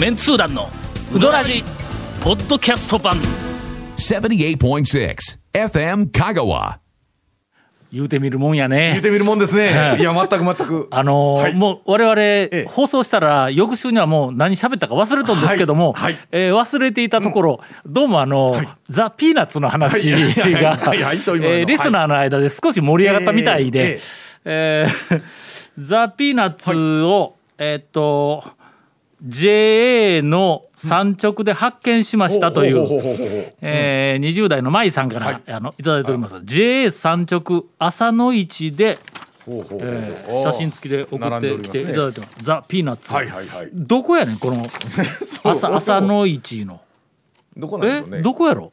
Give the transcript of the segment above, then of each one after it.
メンツー団のウドラジポッドキャスト版。78.6 FM Kagawa. 言うてみるもんやね。言ってみるもんですね。はいいや、全く全く。あのーはい。もう我々、え放送したら翌週にはもう何喋ったか忘れとんですけども、はい。はい。えー忘れていたところ、どうもあの、ザ・ピーナッツの話が、はい。はい。はい。はいはいそういうもの。のえーリスナーの間で少し盛り上がったみたいで、えーザ・ピーナッツを、えーっと JA の産直で発見しましたという、うほうほうほうほうえー20代の舞さんから、あのいただいております JA 産直朝の市で、えー写真付きで送ってきていただいてますザ・ピーナッツ、はいはいはい。どこやねんこの朝朝の市のどこなんでえしょうね。どこやろ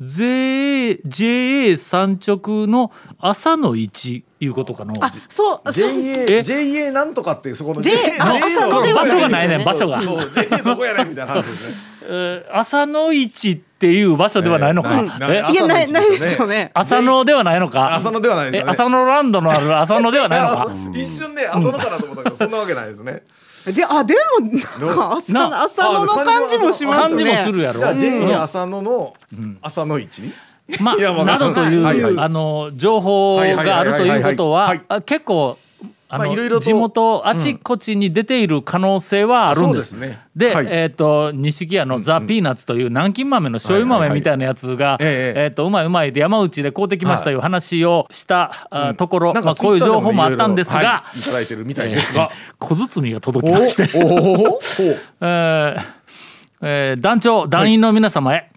JA, JA 産直の朝の市いうことかの。あ、そう、そう。JA、え？JA なんとかってそこの J- 場所がないね場所が、そう、JA どこやねんみたいな話ですね。えー朝の市っていう場所ではないのか、いえ？ないいや、ない、朝のない市ですよね。朝のではないのか。浅野ではないですよね。え朝のランドのある朝のではないのか。一瞬ね、浅野かなと思ったけど、そんなわけないですね。で、あ、でも、なんか朝なの、朝のの感じもしますね。感じもするやろ。じゃ JA 浅野の浅野市？まああ、などという、はいはい。あの情報があるということは結構あの、まあ地元あちこちに出ている可能性はあるんです。そうですね。ではい。えっ、と錦屋のザ・ピーナッツという南京豆の醤油豆みたいなやつが、はいはいはい。えええっ、とうまいうまいで山内で買うてきましたとい。う話をした、あところ、なんかまあこういう情報もあったんですが、はいいただいてるみたいですが。小包が届きまして。えーえー団長団員の皆様へ、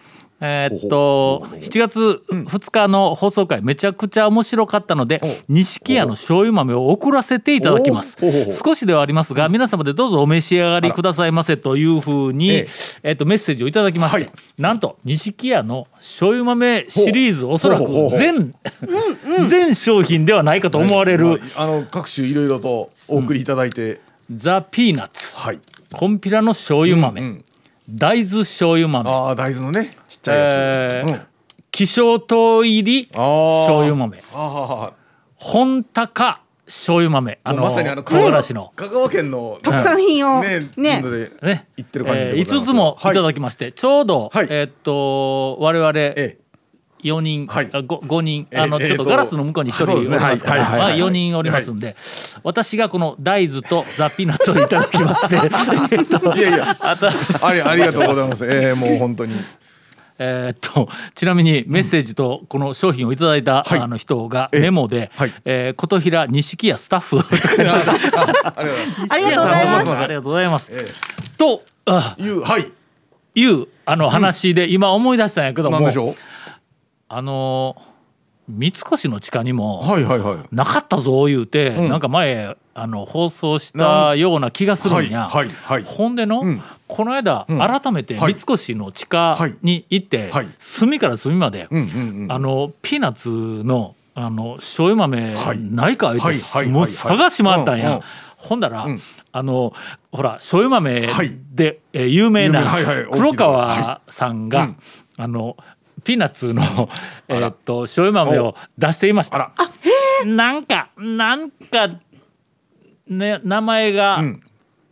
えーっと7月2日の放送回めちゃくちゃ面白かったので錦屋の醤油豆を送らせていただきます。少しではありますが皆様でどうぞお召し上がりくださいませというふうにええーっとメッセージをいただきまして、はい。なんと錦屋の醤油豆シリーズおそらく全全商品ではないかと思われるあの各種いろいろとお送りいただいて、ザ・ピーナッツ。はい。コンピラの醤油豆、うん大豆醤油豆。ああ大豆のねちっちゃいやつ。えーうん。希少糖入りあー。醤油豆。本高醤油豆。あーもうまさにあの唐辛子の。香川県の特産品を。ねね。ね。言ってる感じでえー5ございます。つもい。ただはいきまして、ちょうど、はい。えーっと我々え4人、はい。あ 5, 5人えあのちょっとガラスの向こうに1人おますから、まあ、4人おりますんで、私がこの大豆とザ・ピーナッツをいただきまして。えっといやいやあとありありがとうございます。ええ もう本当に。えーっとちなみにメッセージとこの商品をいただいた、はい。あの人がええメモではい「えー琴平錦屋スタッフ」ありがとうございます。ありがとうございます。ありがとうございます。えとあえいうはい。いうあの話で今思い出したんやけども、なんでしょう？あの三越の地下にも。なかったぞ言うて、ん。なんか前あの放送したような気がするんや。はいはいはい。ほんでの、ん。この間、ん。改めてはい。三越の地下に行って、はい。隅から隅まで、うんうんうん。あのピーナッツのあの醤油豆はい。ないかはいはいはいもう探し回ったんや。ほんだら、ん。あのほら醤油豆はい。で、えー有名な黒川さんが、うん。あのピーナッツのえーっと醤油豆を出していました。あら。なんかなんかね名前が、うん。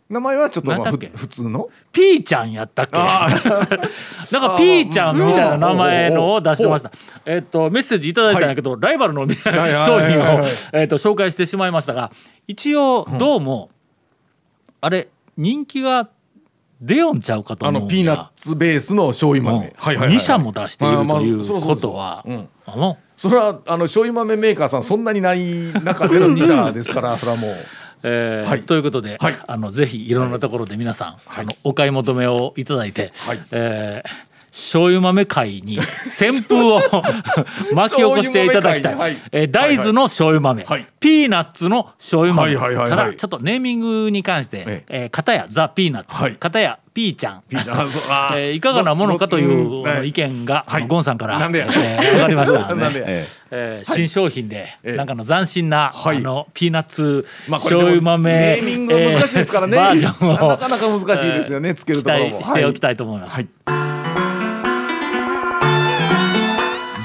名前はちょっとまあ普通の？ピーちゃんやったっけ？あ なんかピーちゃんみたいな名前のを出してました。えっとメッセージいただいたんやけど、ライバルの商品をはいはいはい。えっと紹介してしまいましたが、一応どうも、あれ人気が出よんちゃうかとあ思うのピーナッツベースの醤油豆。はいはいはい。2社も出しているというそうそうそうことはう。ん、あの？それはあの醤油豆メーカーさんそんなにない中での2社ですから それはもう。えーはい。ということで、はい。あのぜひいろんなところで皆さん、あのお買い求めをいただいて、はい。えー醤油豆会に旋風を 巻き起こしていただきたい、はい。えー大豆の醤油豆、はいピーナッツの醤油豆、はいはいはいはい。ただちょっとネーミングに関して、ええ。ー片やザ・ピーナッツ、はい。片やピーちゃん。えーいかがなものかといどう意見が、はい。ゴンさんから、なんでや。えー上がりましたので なんでええー新商品で、ええ。なんかの斬新な、はい。あのピーナッツまあ醤油豆、ネーミングが難しいですからね。えーバージョンをなかなか難しいですよね。つける期ところも。待しておきたいと思います。はい。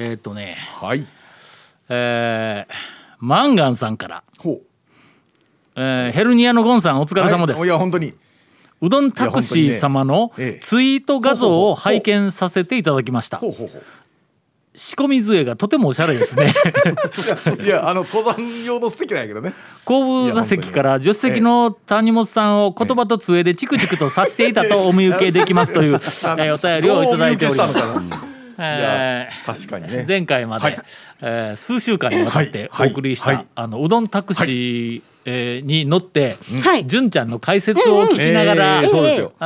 えーっとねはい。えーマンガンさんから、ほう。えーヘルニアのゴンさんお疲れ様です、はい。いや本当に。うどんタクシー様のツイート画像を拝見させていただきました。ほうほうほ仕込み杖がとてもおしゃれですね。う いやあの登山用の素敵なんやけどね。後部座席から助手席の谷本さんを言葉と杖でチクチクとさしていたとお見受けできますという、えーお便りをいただいておりますえー確かにね。前回まで、はい。えー数週間にわたっておはい。送りした、はい。あのうどんタクシー、えーに乗って、はい。純ちゃんの解説を聞きながら、えーそうですよ。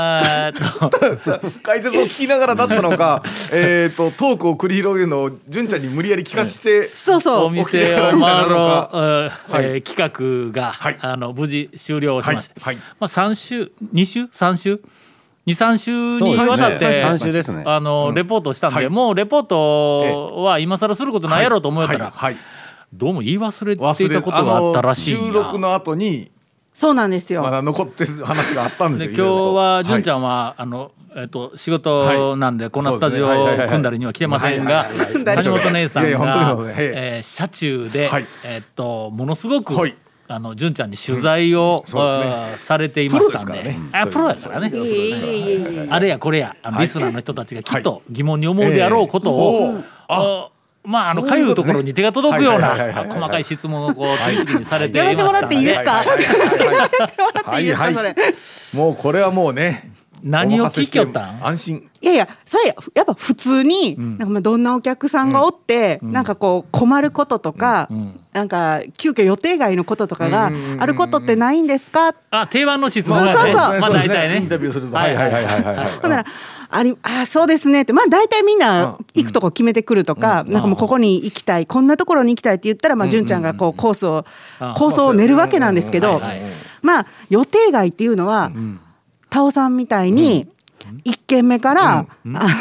解説を聞きながらだったのか えっとトークを繰り広げるのを純ちゃんに無理やり聞かせておそうそう。店を回ろう、はえー企画が、はい。あの無事終了しまして、はい。はい。まあ、3週2週？3週？23週にわたって、ね。三週ですね。あの、レポートしたんで、はい。もうレポートは今更することないやろうと思ったら、はいはい。どうも言い忘れて忘れいたことがあったらしいんや収録の後にそうなんですよ。まだ残ってる話があったんですでよ今日は純ちゃんんは、あのえっと仕事なんで、こんなスタジオを組んだりには来てませんが橋本姉さんがえー車中で、はい。えっとものすごく、はいあの純ちゃんに取材を、そうですね。されていましたんで。プロですからね。あプロですからね。いえいえいえいえ。あれやこれや。あのはい。リスナーの人たちがきっと疑問に思うであろうことを、ええおうああまああのかゆいところに手が届くようなはいはいはいはいはい。細かい質問をこう次々にされていやめてもらっていいですか？はいはいはい。もうこれはもうね何を聞きよったん？安心。いやいや、それややっぱ普通に、なんかまあどんなお客さんがおって、なんかこう困ることとか、なんか急遽予定外のこととかがあることってないんですか？あ定番の質問やねそうそう。まあ大体ね。インタビューするとははいいはははいいはいいはいはい。ほんならありあそうですねって。まあ大体みんな行くとこ決めてくるとか、なんかもうここに行きたいこんなところに行きたいって言ったらまあ純ちゃんがこうコースをあ構想を練るわけなんですけどまあ予定外っていうのはタオさんみたいに1軒目からあ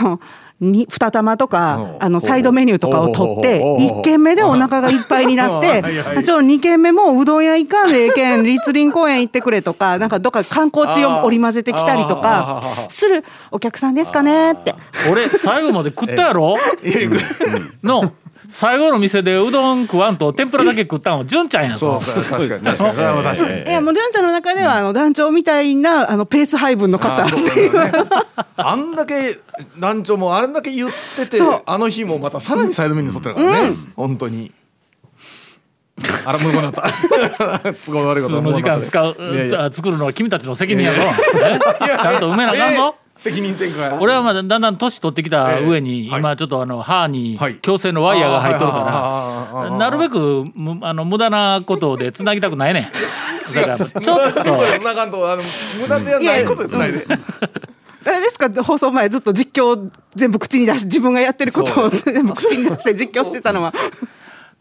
のに二玉とかあのサイドメニューとかを取っておうおうおうおう。1軒目でお腹がいっぱいになって ちょ2軒目もうどん屋行かんでええけん立林公園行ってくれとか なんかどっか観光地を織り交ぜてきたりとかするお客さんですかねって。俺最後まで食ったやろ？の最後の店でうどん食わんと天ぷらだけ食ったんは純ちゃんやぞ。そうそう確かに確かにそれは確かに。いやもう団長の中ではあの団長みたいなあのペース配分の方っていう。あんだけ団長もあれだけ言っててあの日もまたさらにサイドメニュー取ってるからね。本当に。あら無言だった。都合の悪いこと数の時間使う作るのは君たちの責任やぞ。えちゃんと埋めなあかんぞ。えー責任転換俺はまだだんだん年取ってきた上に、今ちょっとあの歯にはい。矯正のワイヤーが入っとるからなるべくむあの無駄なことでつなぎたくないねん。だから。ちょっと。無駄ながんとあの無駄でやないことでつないで。誰ですか？放送前ずっと実況全部口に出し自分がやってることを全部口に出して実況してたのは。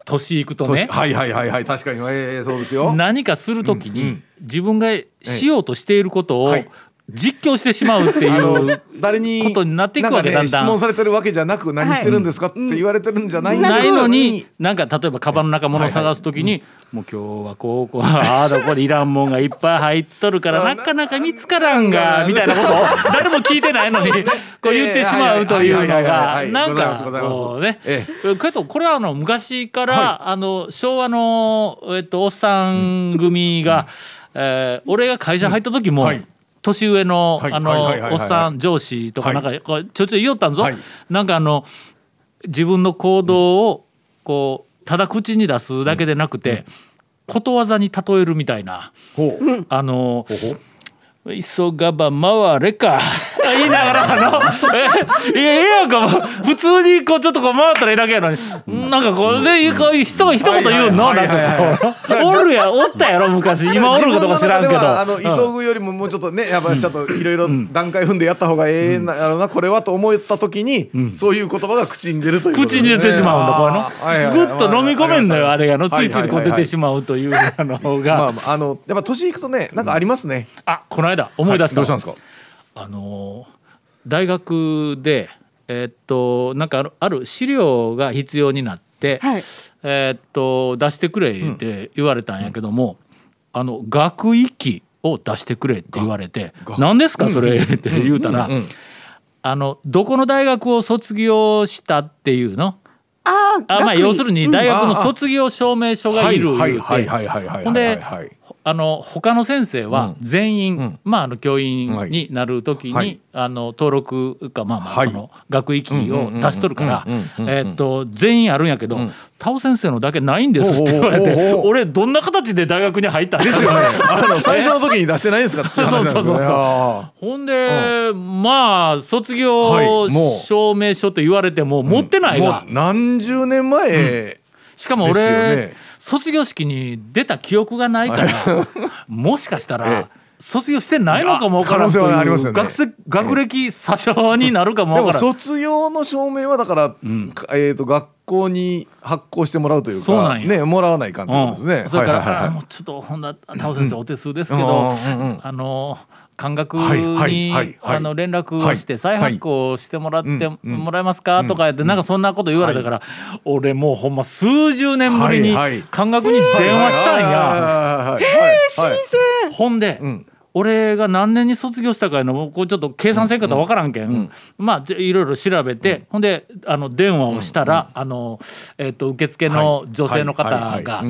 年いくとね。はいはいはいはい確かに。ええそうですよ。何かするときに自分がしようとしていることをはい実況してしまうっていう誰にことになっていくわけだんだん。質問されてるわけじゃなく何してるんですかって言われてるんじゃない。ないの？になんか例えばカバンの中物を探すときに、もう今日はこうこうああだこれいらんもんがいっぱい入っとるからな。かなか見つからんがみたいなことを 誰も聞いてないのにこう言ってしまうというのがはいなんかこうね。えけどこれはあの昔からあの昭和のえっとおっさん組がえー俺が会社入った時もはい年上のはいあのおっさん上司とかなんかこうちょいちょい言おったんぞ。はい。なんかあの自分の行動をこうただ口に出すだけでなくて、ことわざに例えるみたいな。ほう。あのほうほう「急がば回れか」言いながらあの。えいやええやんか普通にこうちょっとこう回ったらええだけやのに。なんかこうねこう一言言うの？なんかこうおるやおったやろ昔。今おるかどうか知らんけど。あの急ぐよりももうちょっとねやっぱちょっといろいろ段階踏んでやった方がええなやろな。これはと思った時にそういう言葉が口に出るということ口に出てしまうんだこれのぐっと飲み込めんのよあれがの。つはいいついこう出てしまうというあのまあがまああのやっぱ年いくとねなんかありますね。あこの間思い出した。どうしたんですか？あの大学でえーっとなんかある資料が必要になって、はい。えーっと出してくれって言われたんやけども、あの学域を出してくれって言われて「何ですかそれ」って言うたら、あのどこの大学を卒業したっていうの？あーあまあ要するに大学の卒業証明書がいるはい言うてはいはいはいはいほんではい。はいあの他の先生は全員、まああの教員はいになる時に、はい。あの登録かまあまあはい。その学域を出しとるから全員あるんやけど田尾先生のだけないんですって言われて俺どんな形で大学に入ったんですよね。あの 最初の時に出してないんですか？っていう話なんですよねそうそうそう。そうあほんでまあ卒業証明書と言われても持ってなーいが。もう何十年前しかも俺、ね卒業式に出た記憶がないからもしかしたら、ええ。卒業してないのかもわからんい学生学歴詐称になるかもでもわからん。卒業の証明はだから、かえー、と学校に発行してもらうというかねもらわないかんことですね。うん。それから、はいはいはいはい。あもうちょっとほんな田尾先生お手数ですけうんど、うんうん。あの感覚にあの連絡をしてはい。再発行してもらってもらえますか？とか言ってなんかそんなこと言われたから俺もうほんま数十年ぶりに感覚に電話したんや。や。え新鮮。ほんで、ん。俺が何年に卒業したかいうのもこうちょっと計算せんかったら分からんけん、まあいろいろ調べて、ほんであの電話をしたら、あの、えっと受付の女性の方が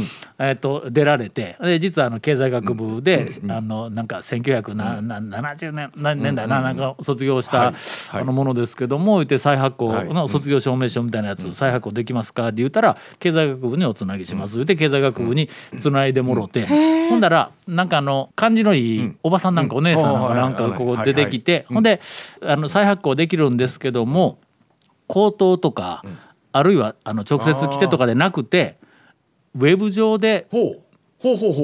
えっと出られてで実はあの経済学部で、あのなんか1970年年代ななんか卒業した、はい。あのものですけども言って再発行はい。の卒業証明書みたいなやつ、再発行できますかって言ったら経済学部におつなぎします、言って経済学部につないでもろて、ほんだらなんかあの感じのいいおばさんなんかお姉さんなんかなんかここ出てきてほんであの再発行できるんですけども口頭とか、あるいはあの直接来てとかでなくてウェブ上で。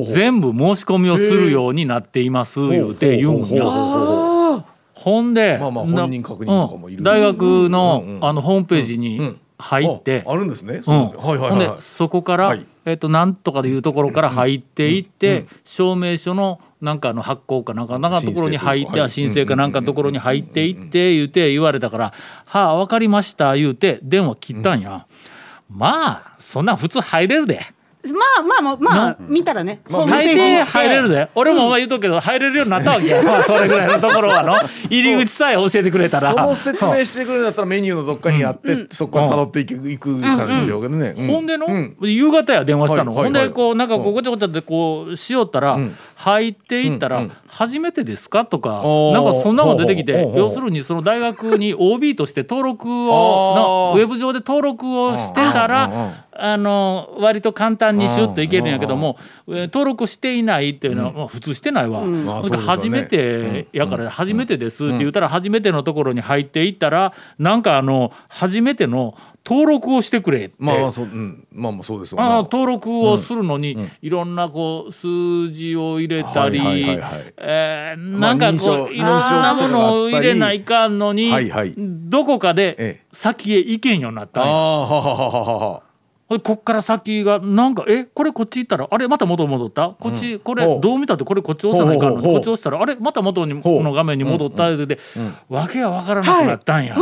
全部申し込みをするようになっています言うて言うんや。あほんで、まあまあな本人確認とかもいるうん。大学の,、うんうんあのホームページに入って、ああるんですね。はいで。そこから、はい。えっとなんとかでいうところから入っていって、証明書のなんかの発行かなんかなんかのところに入って申請か。なんかのところに入っていって言うて言われたから「はあ分かりました」言うて電話切ったんや。まあそんなん普通入れるで。まあまあまあまあ見たらね、ホーム大抵入れるで俺もお前言うとくけど入れるようになったわけや、まあ、それぐらいのところはの。入り口さえ教えてくれたら。その説明してくれるんだったらメニューのどっかにあって、そこから辿っていくいく感じでしょうけどね。うほんでの、うん夕方や電話したの、はいはいはいほんでこうなんかこうごちゃごちゃってこうしよったら、ん。入っていったら、うんうん。初めてですか?」とかなんかそんなの出てきて要するにその大学に OB として登録をなウェブ上で登録をしてたら。あの割と簡単にシュッといけるんやけども、えー登録していないっていうのは、まあ普通してないわ、うですよね。初めてやから初めてですって言ったら初めてのところに入っていったらなんかあの初めての登録をしてくれって。まあそう、うん、まあまあそうですわな。あの登録をするのに、いろんなこう数字を入れたり、はえなんかこう、いろんなものを入れないかんのに、はいはい。どこかでええ。先へ行けんようになったんや。ああはははははこっから先がなんかえこれこっち行ったらあれまた元戻った？こっち、これほう。どう見たってこれこっち押さないかんの？にほうほうほう。こっち押したらあれまた元にほう。の画面に戻ったで、でわけがわからなくなったんや、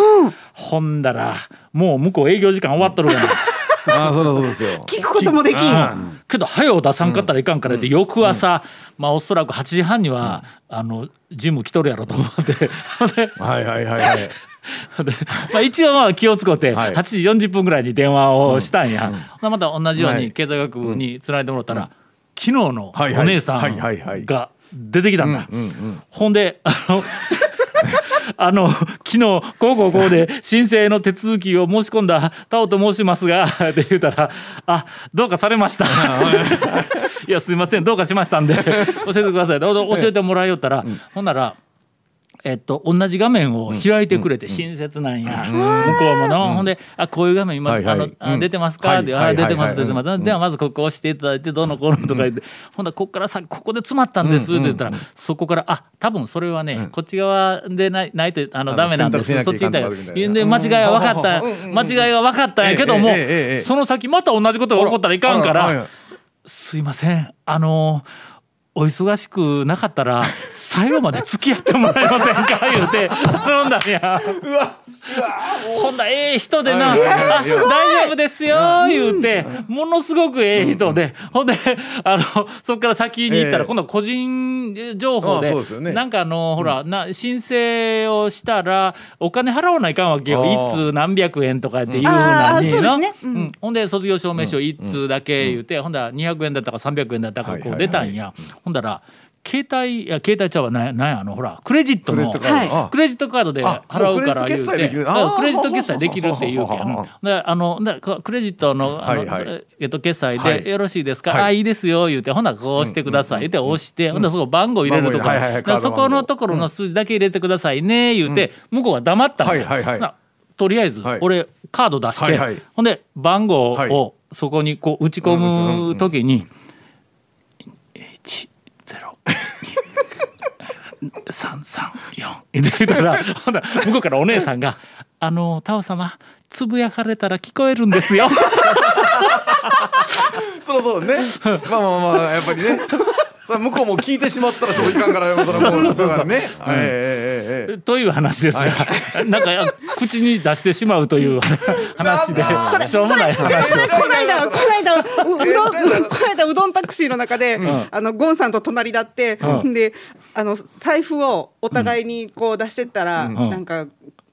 ほんだらもう向こう営業時間終わっとるから。ああそりゃそうですよ。聞くこともできん。うん。けど早う出さんかったらいかんからって、翌朝、まあおそらく8時半には、あのジム来とるやろと思って。ほんではいはいはいはい。で まあ、一応まあ気を使ってはい。8時40分ぐらいに電話をしたんや、ほなまた同じようはい。に経済学部につないでもらったら、昨日のお姉さんが出てきたんだ。うんうんほんであの あの昨日こうこうこうで申請の手続きを申し込んだタオと申しますがって言うたら「あどうかされました」い。やすいませんどうかしましたんで教えてください」で教えてもらいよったら、ほんならえっと、同じ画面を開いてくれて親切なんや、向こうもの、ほんで「あこういう画面今、はいはい。あの出てますか?」って「あ出てますはい。出てます」ではまずここ押していただいてどうのこうのとか言って、ほんだらここからさここで詰まったんですって言ったら、そこから「あ多分それはね、こっち側でないないとあのダメなんです。そっち行ったらなきゃいかんで間違いは分かった、間違いは分かったんやけども、その先また同じことが起こったらいかんから。すいません。あのお忙しくなかったら最後まで付き合ってもらえませんか？言うて頼んだんや。うわほんだええ人でな「あはいはいはい大丈夫ですよ」言うてものすごくええ人で。ほんであのそっから先に行ったらええ。今度は個人情報であそうですよね。なんかあのほらな申請をしたらお金払わないかんわけよ。一通何百円とかっていうふうなにん。うん。ほんで卒業証明書一通だけ言うてほんだら200円だったか300円だったかこう出たんやほんだら携帯いや携帯ちゃうわなんやなんやあのほらクレジットのクレジットカード。はい。あクレジットカードであ払うからもうクレジット決済できる。言うてクレジット決済できるって言うけん。あのクレジットのあの、はいはい。えっと、決済はい。でよろしいですか、はい。あいいですよ言うて。ほなこうしてください。って押して、ほんならそこ番号入れるところ、番号入れはいはいはい。だからそこのところの数字だけ入れてくださいね言うて、向こうは黙ったの。はいはいはい。なとりあえずはい。俺カード出して、はいはい。ほんで番号はい。をそこにこう打ち込む時に1 0 334言ってたらほら向こうからお姉さんが「あのタオ様つぶやかれたら聞こえるんですよ」そろそろね。まあまあまあやっぱりね。それ向こうも聞いてしまったらそこいかんからそれもうそうだからねという話ですが、なんか口に出してしまうという話で。なんかしょうもない話それこの間この間ううどんえーこの間うどんタクシーの中で、あのゴンさんと隣だって、であの財布をお互いにこう出してったら、なんか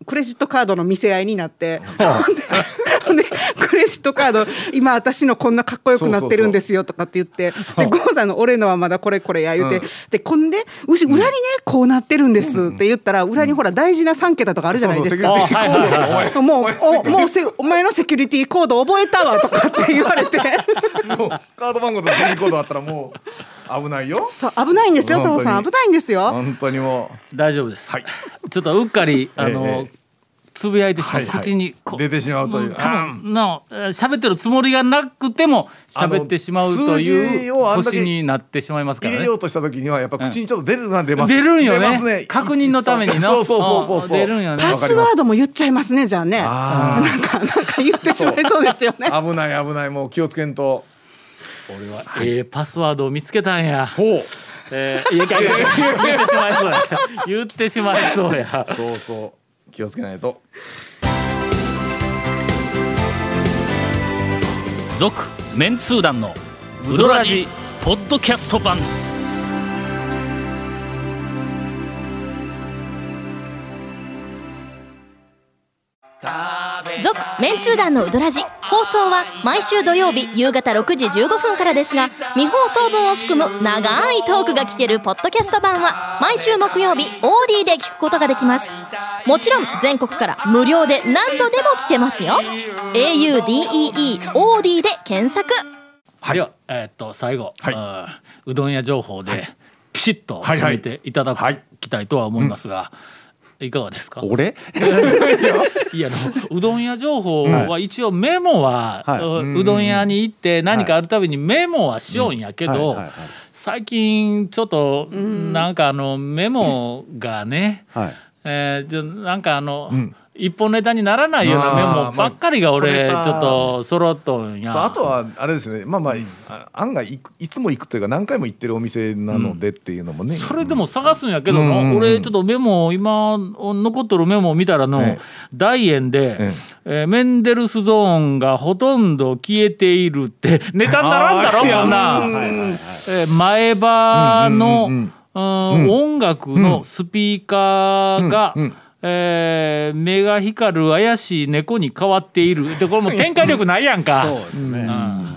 クレジットカードの見せ合いになって、でクレジットカード今私のこんなかっこよくなってるんですよとかって言ってでゴンさんの俺のはまだこれこれや言うて、でこんでうし裏にねこうなってるんですって言ったら裏にほら大事な3桁とかあるじゃないですか。もうおもうせお前のセキュリティコード覚えたわとかって言われて。もうカード番号とセキュリティコードあったらもう危ないよ。そう危ないんですよ本当に。トモさん。危ないんですよ。本当にも大丈夫です、はい。ちょっとうっかりあの、ええつぶやいてしまう、はいはい。口にこう出てしまうという。も多分のえー喋ってるつもりがなくても喋ってしまうという字をあんだけ年になってしまいますからね。入れようとした時にはやっぱ口にちょっと出るな出ます。出るんよね。出ます確認のためにのそう。そうそうそううん出るんよね。パスワードも言っちゃいますねじゃあね。あなんかなんか言ってしまいそうですよね。ー危ない危ないもう気をつけんと。俺は。ええパスワードを見つけたんや。ほう。えー、いやいやいや言ってしまいそうや言ってしまいそうやそうそう気をつけないと。続メンツー団のウドラジポッドキャスト版。続メンツー団のウドラジ放送は毎週土曜日夕方6時15分からですが未放送分を含む長いトークが聞けるポッドキャスト版は毎週木曜日 OD で聞くことができますもちろん全国から無料で何度でも聞けますよ。Audeeod で検索。ではえーっと最後、はい。うどん屋情報でピシッと締めていただはいきたいとは思いますが、いかがですか？俺？いやあのうどん屋情報は一応メモは、はい。ううどん屋に行って何かあるたびにメモはしようんやけど、はい。はい。はい。最近ちょっとなんかあのメモがね、はいえーじゃなんかあの、一本ネタにならないようなメモばっかりが俺ちまあょっと揃っとんや。あとはあれですね。まあまあ、あ案外いつも行くというか何回も行ってるお店なのでっていうのもね、それでも探すんやけどな、うん。うんうん俺ちょっとメモ今残っとるメモを見たらの、ええ。大円で、ええ。ーメンデルスゾーンがほとんど消えているってネタにならんだろあーいやこんな、えー前歯の、うんうんうん音楽のスピーカーが、うん。うん。えー目が光る怪しい猫に変わっている。でこれもう展開力ないやんか。そうですね。うん。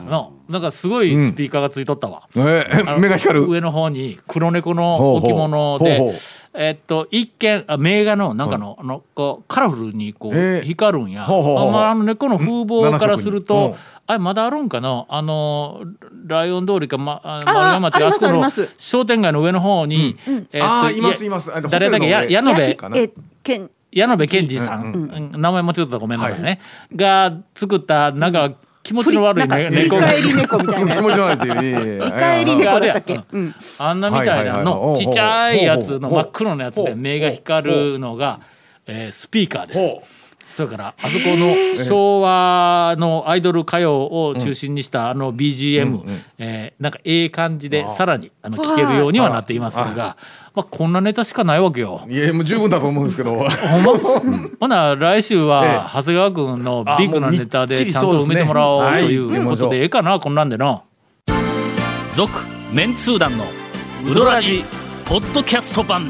のなんかすごいスピーカーがついとったわ。えーあの目が光る。上の方に黒猫の置物でほう。ほうほうほう。えっと一見あ名画のなんかの,、あのこうカラフルにこうえー。光るんや、ほうほうほうほう。あまあ、あの猫の風貌からするうん。とあれまだあるんかな？あのライオン通りか、ま、ああ丸山町ありますあそこのあります。商店街の上の方に、えーっとあーいますいます。誰だっけ？矢野部かなえけん矢野部健二さん、うん名前間違ったらごめんなさいね、が作ったなんか気持ちの悪い、ね、振り猫返り猫みたいな 気持ち悪いって猫だったっけあん。なみたいなはいはいはいはい。のちっちゃいやつの真っ黒なやつで目が光るのが、えースピーカーです。ほ。それからあそこの昭和のアイドル歌謡を中心にしたあの BGM、えーなんかええ感じでさらにあの聴けるようにはなっていますが、まあ、こんなネタしかないわけよ。いやもう十分だと思うんですけど。ほんま、ほな来週はえ長谷川君のビッグなネタでちゃんと埋めてもらおうというはい。ことでええかなこんなんでな。続メンツー団のウドラジポッドキャスト版